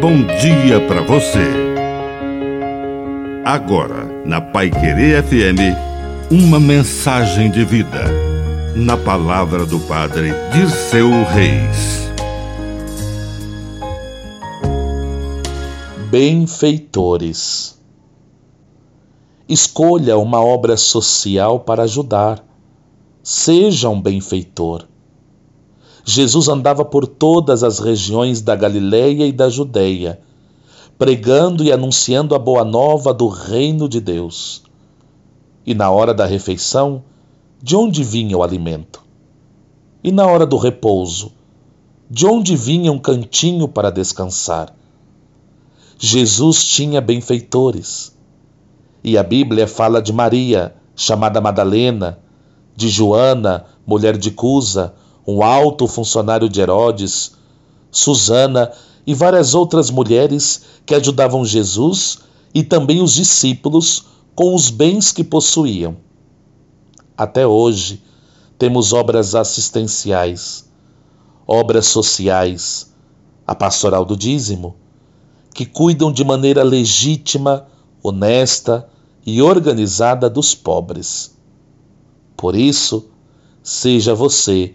bom dia para você. Agora, na Pai Querer FM, uma mensagem de vida. Na palavra do Padre Dirceu Reis. Benfeitores. Escolha uma obra social para ajudar. Seja um benfeitor. Jesus andava por todas as regiões da Galiléia e da Judéia, pregando e anunciando a boa nova do reino de Deus. E na hora da refeição, de onde vinha o alimento? E na hora do repouso, de onde vinha um cantinho para descansar? Jesus tinha benfeitores. E a Bíblia fala de Maria, chamada Madalena, de Joana, mulher de Cusa, um alto funcionário de Herodes, Susana e várias outras mulheres que ajudavam Jesus e também os discípulos com os bens que possuíam. Até hoje, temos obras assistenciais, obras sociais, a pastoral do dízimo, que cuidam de maneira legítima, honesta e organizada dos pobres. Por isso, seja você